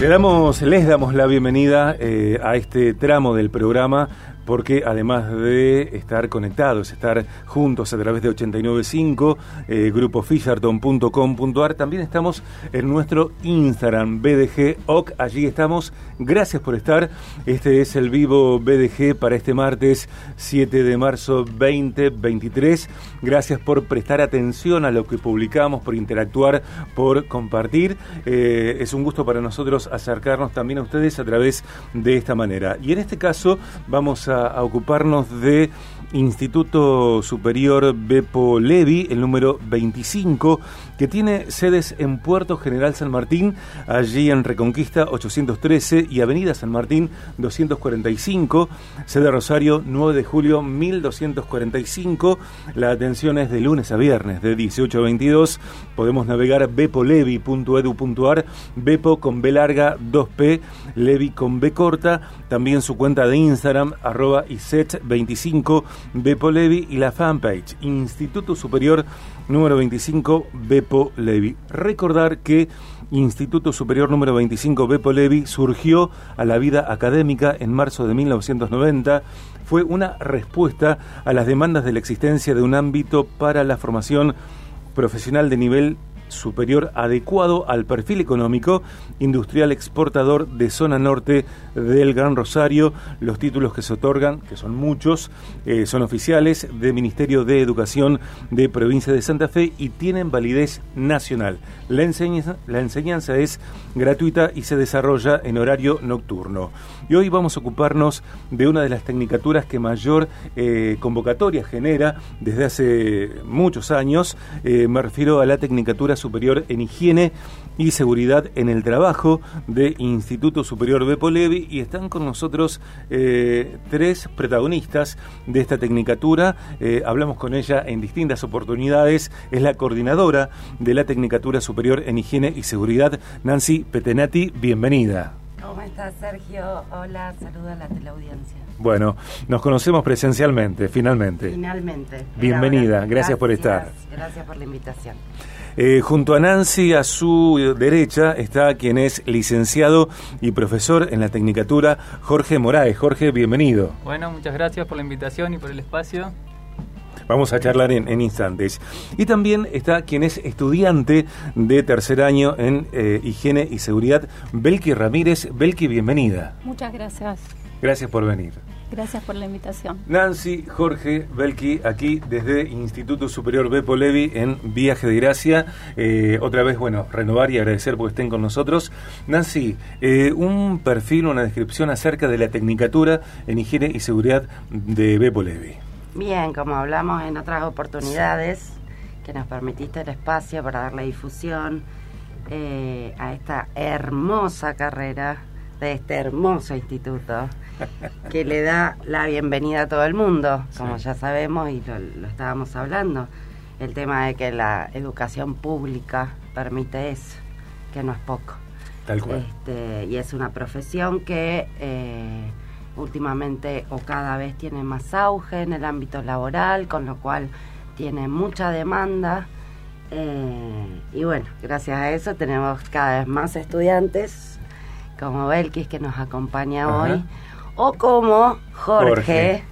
Le damos, les damos la bienvenida eh, a este tramo del programa porque además de estar conectados, estar juntos a través de 895, eh, grupo fisherton.com.ar, también estamos en nuestro Instagram, BDG Allí estamos. Gracias por estar. Este es el vivo BDG para este martes 7 de marzo 2023. Gracias por prestar atención a lo que publicamos, por interactuar, por compartir. Eh, es un gusto para nosotros acercarnos también a ustedes a través de esta manera. Y en este caso vamos a a, ocuparnos de Instituto Superior Bepo Levi, el número 25, que tiene sedes en Puerto General San Martín, allí en Reconquista 813 y Avenida San Martín 245, sede Rosario 9 de julio 1245. La atención es de lunes a viernes de 18 a 22. Podemos navegar bepolevi.edu.ar, Bepo con B larga 2P, Levi con B corta, también su cuenta de Instagram arroba iset25 Bepo Levi y la fanpage Instituto Superior número 25 Bepo Levi. Recordar que Instituto Superior número 25 Bepo Levi surgió a la vida académica en marzo de 1990. Fue una respuesta a las demandas de la existencia de un ámbito para la formación profesional de nivel superior adecuado al perfil económico industrial exportador de zona norte del Gran Rosario. Los títulos que se otorgan, que son muchos, eh, son oficiales del Ministerio de Educación de Provincia de Santa Fe y tienen validez nacional. La enseñanza, la enseñanza es gratuita y se desarrolla en horario nocturno. Y hoy vamos a ocuparnos de una de las tecnicaturas que mayor eh, convocatoria genera desde hace muchos años. Eh, me refiero a la tecnicatura superior en higiene y seguridad en el trabajo de Instituto Superior Bepo Levi y están con nosotros eh, tres protagonistas de esta tecnicatura. hablamos con ella en distintas oportunidades. Es la coordinadora de la Tecnicatura Superior en Higiene y Seguridad, Nancy Petenati. Bienvenida. ¿Cómo estás, Sergio? Hola, saludo a la teleaudiencia. Bueno, nos conocemos presencialmente, finalmente. Finalmente. Bienvenida, gracias, por estar. Gracias por la invitación. Eh, junto a Nancy, a su derecha, está quien es licenciado y profesor en la Tecnicatura, Jorge Moraes. Jorge, bienvenido. Bueno, muchas gracias por la invitación y por el espacio. Vamos a charlar en, instantes. Y también está quien es estudiante de tercer año en eh, Higiene y Seguridad, Belki Ramírez. Belki, bienvenida. Muchas gracias. Gracias por venir. Gracias por la invitación. Nancy, Jorge, Belki, aquí desde Instituto Superior Bepo Levi en Viaje de Gracia. Eh, otra vez, bueno, renovar y agradecer porque estén con nosotros. Nancy, eh, un perfil, una descripción acerca de la tecnicatura en higiene y seguridad de Bepo Levi. Bien, como hablamos en otras oportunidades, que nos permitiste el espacio para darle difusión eh, a esta hermosa carrera de este hermoso instituto que le da la bienvenida a todo el mundo, como ya sabemos y lo, estábamos hablando, el tema de que la educación pública permite eso, que no es poco. Tal cual. Este, y es una profesión que eh, últimamente o cada vez tiene más auge en el ámbito laboral, con lo cual tiene mucha demanda. Eh, y bueno, gracias a eso tenemos cada vez más estudiantes, como Belkis que nos acompaña hoy, o como Jorge,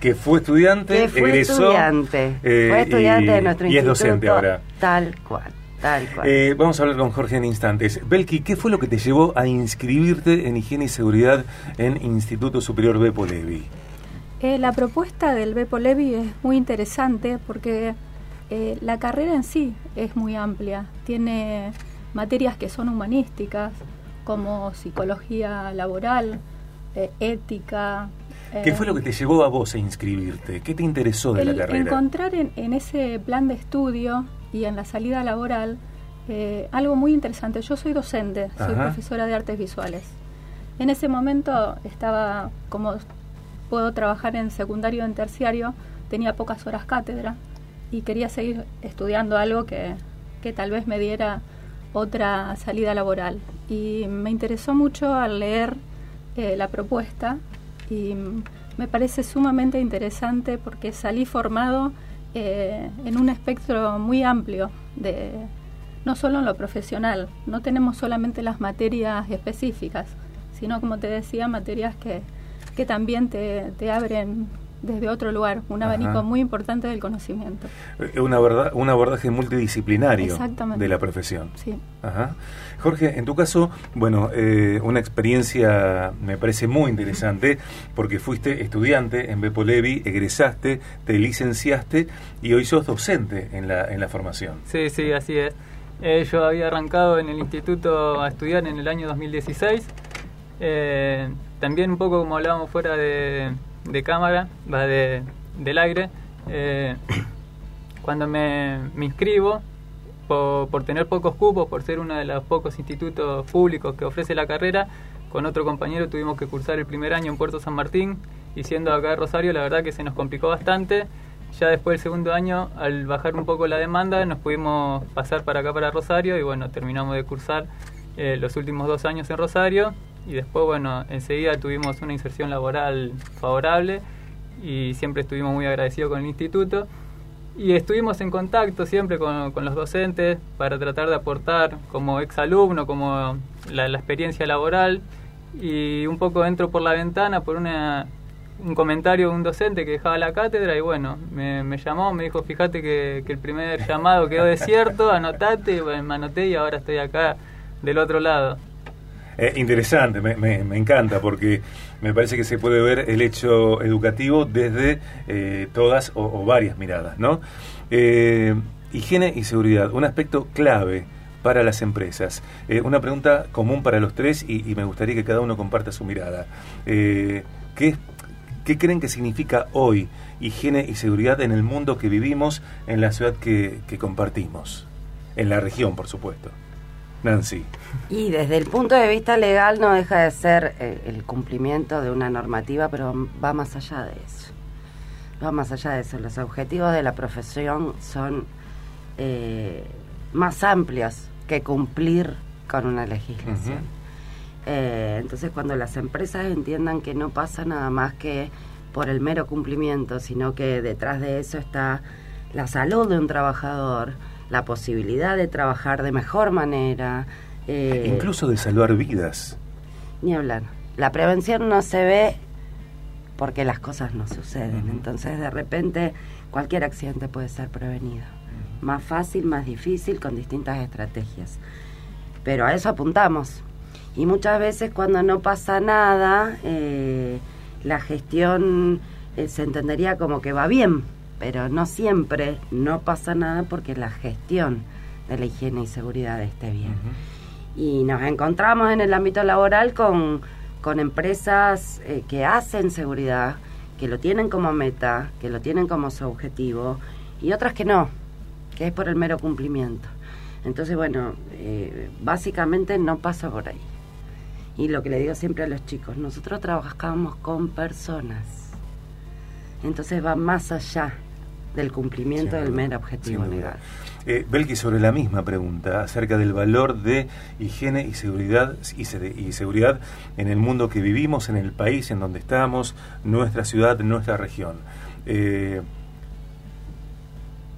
que fue estudiante, que fue estudiante, eh, fue estudiante de nuestro y es docente ahora. Tal cual. Eh, vamos a hablar con Jorge en instantes. Belki, ¿qué fue lo que te llevó a inscribirte en Higiene y Seguridad en Instituto Superior Bepo Levi? Eh, la propuesta del Bepo Levi es muy interesante porque eh, la carrera en sí es muy amplia. Tiene materias que son humanísticas, como psicología laboral, ética. ¿Qué fue lo que te llevó a vos a inscribirte? ¿Qué te interesó de la carrera? Encontrar en, en ese plan de estudio y en la salida laboral, eh, algo muy interesante. Yo soy docente, soy profesora de artes visuales. En ese momento estaba, como puedo trabajar en secundario en terciario, tenía pocas horas cátedra y quería seguir estudiando algo que, que tal vez me diera otra salida laboral. Y me interesó mucho al leer eh, la propuesta y me parece sumamente interesante porque salí formado eh, en un espectro muy amplio de, no solo en lo profesional, no tenemos solamente las materias específicas, sino como te decía, materias que, que también te, te abren desde otro lugar, un abanico muy importante del conocimiento. Eh, una verdad, un abordaje multidisciplinario de la profesión. Sí. Ajá. Jorge, en tu caso, bueno, eh, una experiencia me parece muy interesante porque fuiste estudiante en Bepolevi, egresaste, te licenciaste y hoy sos docente en la, en la formación. Sí, sí, así es. Eh, yo había arrancado en el instituto a estudiar en el año 2016. también un poco como hablábamos fuera de, de cámara, va de, del aire. Eh, cuando me, me inscribo, por, por, tener pocos cupos, por ser uno de los pocos institutos públicos que ofrece la carrera, con otro compañero tuvimos que cursar el primer año en Puerto San Martín y siendo acá de Rosario, la verdad que se nos complicó bastante. Ya después del segundo año, al bajar un poco la demanda, nos pudimos pasar para acá, para Rosario, y bueno, terminamos de cursar eh, los últimos dos años en Rosario y después, bueno, enseguida tuvimos una inserción laboral favorable y siempre estuvimos muy agradecidos con el instituto. Y estuvimos en contacto siempre con, los docentes para tratar de aportar como exalumno, como la, experiencia laboral. Y un poco entro por la ventana por una, un comentario de un docente que dejaba la cátedra y bueno, me, llamó, me dijo, fíjate que, el primer llamado quedó desierto, anotate, me anoté y ahora estoy acá del otro lado. Eh, interesante, me, me, encanta porque me parece que se puede ver el hecho educativo desde eh, todas o, varias miradas, ¿no? Eh, higiene y seguridad, un aspecto clave para las empresas. una pregunta común para los tres y, me gustaría que cada uno comparta su mirada. ¿qué, ¿Qué creen que significa hoy higiene y seguridad en el mundo que vivimos, en la ciudad que compartimos? En la región, por supuesto. Nancy. Y desde el punto de vista legal no deja de ser eh, el cumplimiento de una normativa, pero va más allá de eso. Va más allá de eso. Los objetivos de la profesión son eh, más amplios que cumplir con una legislación. Eh, entonces, cuando las empresas entiendan que no pasa nada más que por el mero cumplimiento, sino que detrás de eso está la salud de un trabajador, la posibilidad de trabajar de mejor manera. Eh, Incluso de salvar vidas. Ni hablar. La prevención no se ve porque las cosas no suceden. Entonces, de repente, cualquier accidente puede ser prevenido. Más fácil, más difícil, con distintas estrategias. Pero a eso apuntamos. Y muchas veces cuando no pasa nada, eh, la gestión eh, se entendería como que va bien, pero no siempre no pasa nada porque la gestión de la higiene y seguridad esté bien. Y nos encontramos en el ámbito laboral con, con empresas eh, que hacen seguridad, que lo tienen como meta, que lo tienen como su objetivo, y otras que no, que es por el mero cumplimiento. Entonces, bueno, eh, básicamente no pasa por ahí. Y lo que le digo siempre a los chicos, nosotros trabajamos con personas. Entonces va más allá del cumplimiento del mero objetivo legal. Eh, Belki, sobre la misma pregunta, acerca del valor de higiene y seguridad, y, seguridad en el mundo que vivimos, en el país en donde estamos, nuestra ciudad, nuestra región. Eh,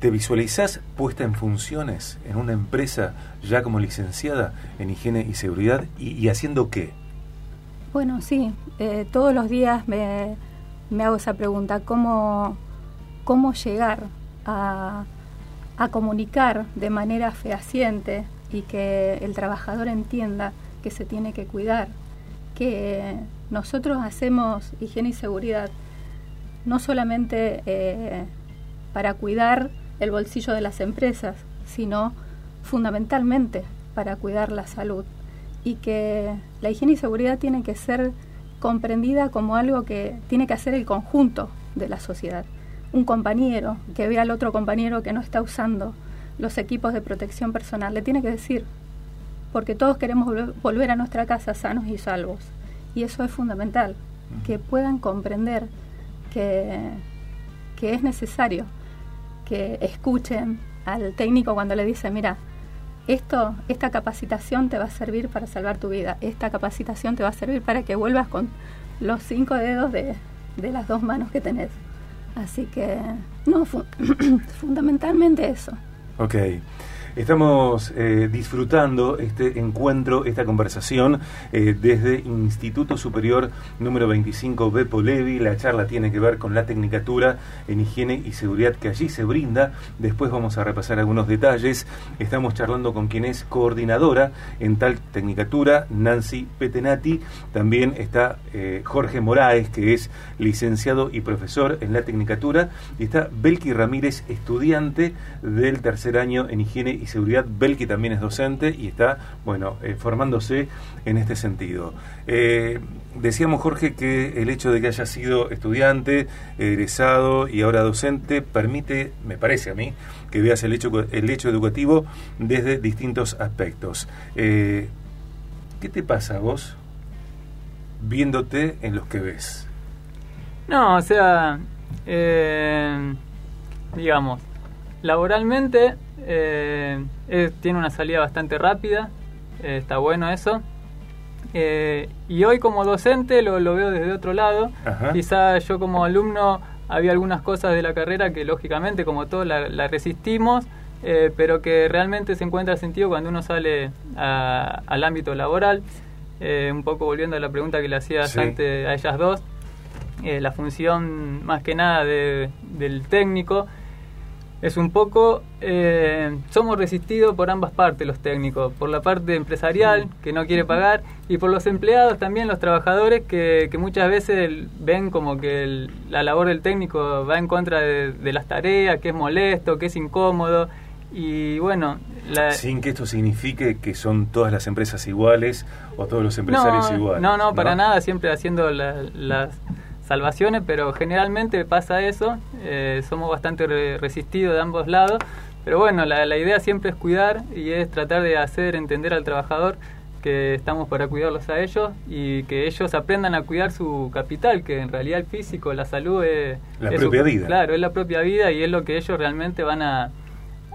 ¿Te visualizás puesta en funciones en una empresa ya como licenciada en higiene y seguridad y, haciendo qué? Bueno, sí, eh, todos los días me, me hago esa pregunta, ¿cómo cómo llegar a, comunicar de manera fehaciente y que el trabajador entienda que se tiene que cuidar, que nosotros hacemos higiene y seguridad no solamente eh, para cuidar el bolsillo de las empresas, sino fundamentalmente para cuidar la salud y que la higiene y seguridad tiene que ser comprendida como algo que tiene que hacer el conjunto de la sociedad un compañero que ve al otro compañero que no está usando los equipos de protección personal, le tiene que decir, porque todos queremos volver a nuestra casa sanos y salvos. Y eso es fundamental, que puedan comprender que, que es necesario que escuchen al técnico cuando le dice, mira, esto, esta capacitación te va a servir para salvar tu vida, esta capacitación te va a servir para que vuelvas con los cinco dedos de, de las dos manos que tenés. Así que, no, fundamentalmente eso. Ok. Estamos eh, disfrutando este encuentro, esta conversación eh, desde Instituto Superior número 25 Bepo Levi. La charla tiene que ver con la tecnicatura en higiene y seguridad que allí se brinda. Después vamos a repasar algunos detalles. Estamos charlando con quien es coordinadora en tal tecnicatura, Nancy Petenati. También está eh, Jorge Moraes, que es licenciado y profesor en la tecnicatura. Y está Belki Ramírez, estudiante del tercer año en higiene y seguridad. Belki también es docente y está, bueno, eh, formándose en este sentido. Eh, decíamos, Jorge, que el hecho de que haya sido estudiante, egresado y ahora docente permite, me parece a mí, que veas el hecho, el hecho educativo desde distintos aspectos. Eh, ¿Qué te pasa a vos viéndote en los que ves? No, o sea, digamos, laboralmente eh, tiene una salida bastante rápida, eh, está bueno eso. Eh, y hoy como docente lo, veo desde otro lado. Quizá yo como alumno había algunas cosas de la carrera que lógicamente como todos la, resistimos, pero que realmente se encuentra sentido cuando uno sale al ámbito laboral. un poco volviendo a la pregunta que le hacías antes a ellas dos, la función más que nada del técnico es un poco, eh, somos resistidos por ambas partes los técnicos, por la parte empresarial que no quiere pagar y por los empleados también, los trabajadores que, muchas veces ven como que la labor del técnico va en contra de, las tareas, que es molesto, que es incómodo. Y bueno... Sin que esto signifique que son todas las empresas iguales o todos los empresarios iguales. No, no, para nada, siempre haciendo las salvaciones, pero generalmente pasa eso, eh, somos bastante resistidos de ambos lados, pero bueno, la, la, idea siempre es cuidar y es tratar de hacer entender al trabajador que estamos para cuidarlos a ellos y que ellos aprendan a cuidar su capital, que en realidad el físico, la salud es... La propia vida. Claro, es la propia vida y es lo que ellos realmente van a,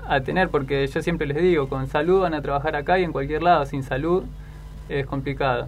a tener, porque yo siempre les digo, con salud van a trabajar acá y en cualquier lado, sin salud es complicado.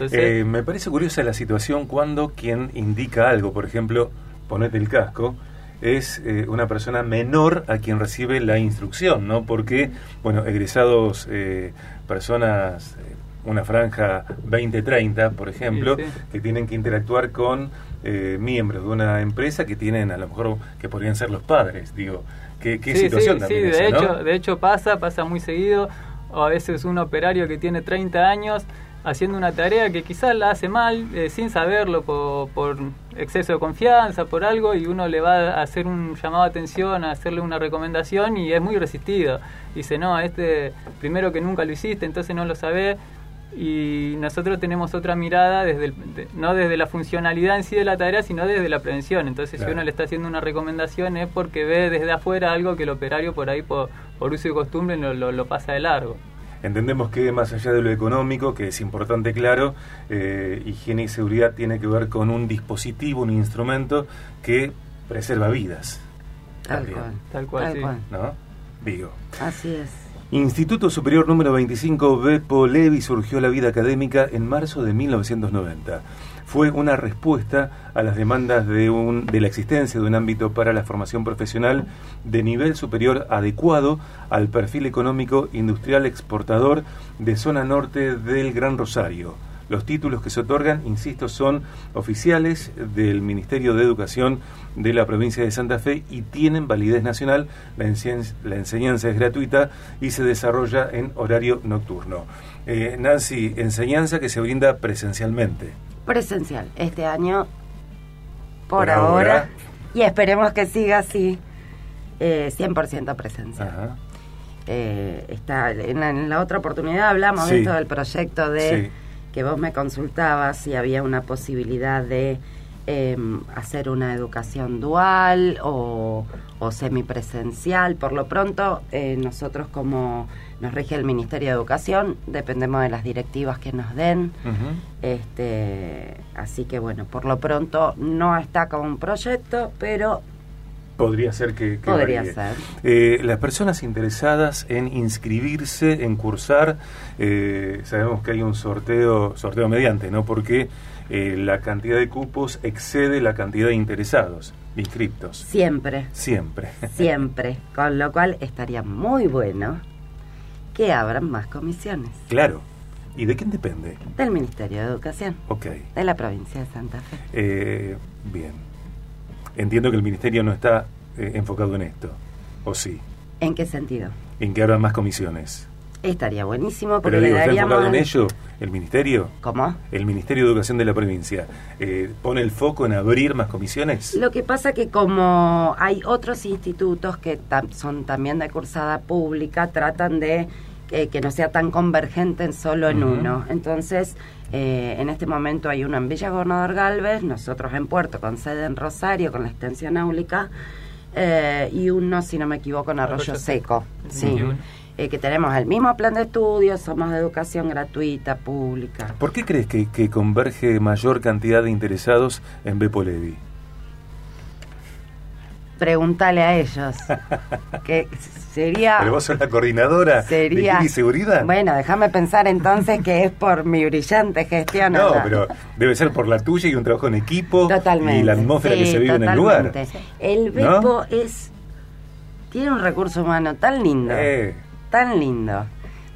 Eh, me parece curiosa la situación cuando quien indica algo, por ejemplo, ponete el casco, es eh, una persona menor a quien recibe la instrucción, ¿no? Porque, bueno, egresados, eh, personas, una franja 20-30, por ejemplo, que tienen que interactuar con miembros de una empresa que tienen, a lo mejor, que podrían ser los padres, digo. ¿Qué, situación también Sí, de, hecho, de hecho pasa, pasa muy seguido, o a veces un operario que tiene 30 años haciendo una tarea que quizás la hace mal, eh, sin saberlo, por, exceso de confianza, por algo, y uno le va a hacer un llamado de atención, a hacerle una recomendación, y es muy resistido. Dice, no, este primero que nunca lo hiciste, entonces no lo sabe y nosotros tenemos otra mirada, desde no desde la funcionalidad en sí de la tarea, sino desde la prevención. Entonces, si uno le está haciendo una recomendación es porque ve desde afuera algo que el operario por ahí, por, uso y costumbre, lo pasa de largo. Entendemos que más allá de lo económico, que es importante, claro, eh, higiene y seguridad tiene que ver con un dispositivo, un instrumento que preserva vidas. Tal cual. Tal cual, ¿No? Digo. Así es. Instituto Superior número 25 Bepo Levi surgió la vida académica en marzo de 1990 fue una respuesta a las demandas de, un, de la existencia de un ámbito para la formación profesional de nivel superior adecuado al perfil económico industrial exportador de zona norte del Gran Rosario. Los títulos que se otorgan, insisto, son oficiales del Ministerio de Educación de la provincia de Santa Fe y tienen validez nacional. La, enseñanza, es gratuita y se desarrolla en horario nocturno. Eh, Nancy, enseñanza que se brinda presencialmente presencial este año por, ahora, y esperemos que siga así eh, 100% presencial. Eh, está, en la, otra oportunidad hablamos de esto del proyecto de que vos me consultabas si había una posibilidad de em, hacer una educación dual o, o semipresencial. Por lo pronto, eh, nosotros como nos rige el Ministerio de Educación, dependemos de las directivas que nos den. este, así que bueno, por lo pronto no está como un proyecto, pero Podría ser que... Podría ser. Eh, las personas interesadas en inscribirse, en cursar, eh, sabemos que hay un sorteo, sorteo mediante, ¿no? Porque eh, la cantidad de cupos excede la cantidad de interesados, inscriptos. Siempre. Siempre. Siempre. Con lo cual estaría muy bueno que abran más comisiones. Claro. ¿Y de quién depende? Del Ministerio de Educación. Ok. De la provincia de Santa Fe. Eh, bien. Entiendo que el Ministerio no está eh, enfocado en esto, ¿o sí? ¿En qué sentido? En que abran más comisiones. Estaría buenísimo porque Pero digo, le ¿está enfocado en ello el Ministerio? ¿Cómo? El Ministerio de Educación de la provincia. Eh, ¿Pone el foco en abrir más comisiones? Lo que pasa que como hay otros institutos que tam- son también de cursada pública, tratan de eh, que no sea tan convergente en solo en uno. Entonces, eh, en este momento hay uno en Villa Gobernador Galvez, nosotros en Puerto, con sede en Rosario, con la extensión áulica, eh, y uno, si no me equivoco, en Arroyo, Arroyo Seco. Sí. 21. Eh, que tenemos el mismo plan de estudios, somos de educación gratuita, pública. ¿Por qué crees que, que converge mayor cantidad de interesados en Bepo Levi? Pregúntale a ellos. que sería... ¿Pero vos sos la coordinadora Sería... de y Seguridad? Bueno, déjame pensar entonces que es por mi brillante gestión. no, pero debe ser por la tuya y un trabajo en equipo Totalmente. y la atmósfera que se vive en el lugar. El ¿No? Bepo es... Tiene un recurso humano tan lindo. Eh, tan lindo.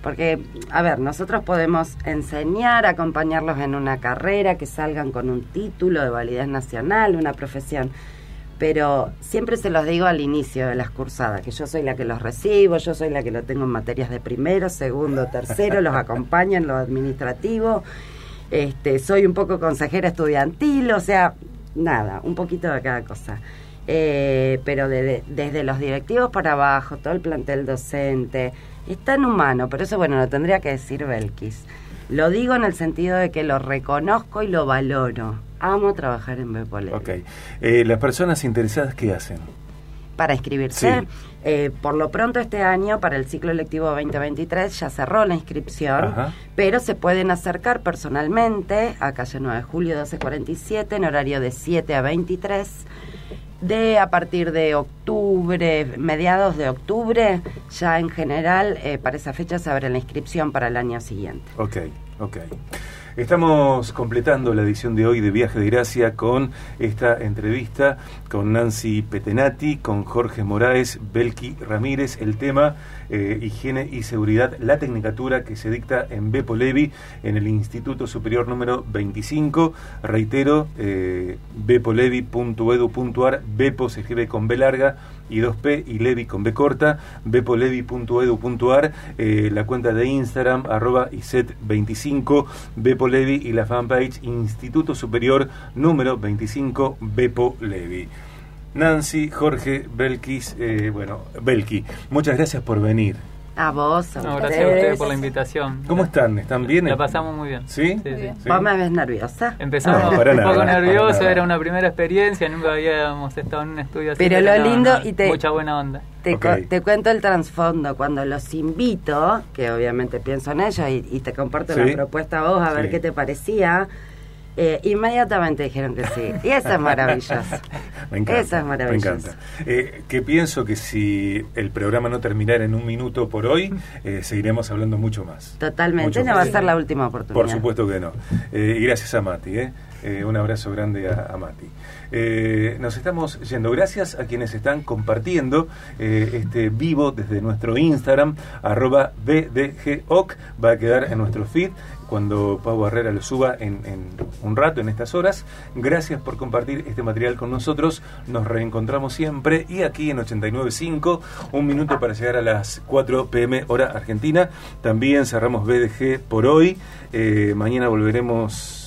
Porque, a ver, nosotros podemos enseñar, acompañarlos en una carrera, que salgan con un título de validez nacional, una profesión. Pero siempre se los digo al inicio de las cursadas, que yo soy la que los recibo, yo soy la que lo tengo en materias de primero, segundo, tercero, los acompaño en lo administrativo, este, soy un poco consejera estudiantil, o sea, nada, un poquito de cada cosa. Eh, pero de- de- desde los directivos para abajo, todo el plantel docente, es tan humano, pero eso bueno, lo tendría que decir Belkis. Lo digo en el sentido de que lo reconozco y lo valoro. Amo trabajar en Bepole. ok. Eh, ¿Las personas interesadas qué hacen? Para inscribirse, Sí. eh, por lo pronto este año, para el ciclo lectivo 2023, ya cerró la inscripción, Ajá. pero se pueden acercar personalmente a calle 9 de julio 1247 en horario de 7 a 23 de a partir de octubre, mediados de octubre, ya en general eh, para esa fecha se abre la inscripción para el año siguiente. Ok, ok. Estamos completando la edición de hoy de Viaje de Gracia con esta entrevista con Nancy Petenati, con Jorge Moraes, Belki Ramírez, el tema eh, higiene y seguridad, la tecnicatura que se dicta en Bepo Levi, en el Instituto Superior número 25. Reitero, eh, bepolevi.edu.ar, Bepo se escribe con B larga y 2P y Levi con B corta, bepolevi.edu.ar, eh, la cuenta de Instagram, arroba ISET25, Bepo Levi y la fanpage Instituto Superior número 25, Bepo Levi. Nancy, Jorge, Belkis, eh, bueno, Belki, muchas gracias por venir. A vos, a No, gracias a ustedes por la invitación. ¿Cómo están? ¿Están bien? La pasamos muy bien. ¿Sí? Sí, sí. ¿Sí? ¿Vos me ves nerviosa? Empezamos No, un para poco nada, para nervioso, era una primera experiencia, nunca habíamos estado en un estudio así. Pero lo no, lindo no, y te- Mucha buena onda. Te, Ok. co- te cuento el trasfondo. Cuando los invito, que obviamente pienso en ellos y, y te comparto Sí. la propuesta a vos a ver qué te parecía, eh, inmediatamente dijeron que sí. Y eso es maravilloso. Me encanta. Eso es Me maravilloso. encanta. Eh, que pienso que si el programa no terminara en un minuto por hoy, eh, seguiremos hablando mucho más. Totalmente, Mucho no va a ser la última oportunidad. Por supuesto que no. Eh, y gracias a Mati. eh. Un abrazo grande a, a Mati. Eh, nos estamos yendo. Gracias a quienes están compartiendo eh, este vivo desde nuestro Instagram, arroba BDGOC. Va a quedar en nuestro feed cuando Pau Barrera lo suba en, un rato, en estas horas. Gracias por compartir este material con nosotros. Nos reencontramos siempre. Y aquí en 89.5, un minuto para llegar a las 4 pm hora argentina. También cerramos BDG por hoy. Eh, mañana volveremos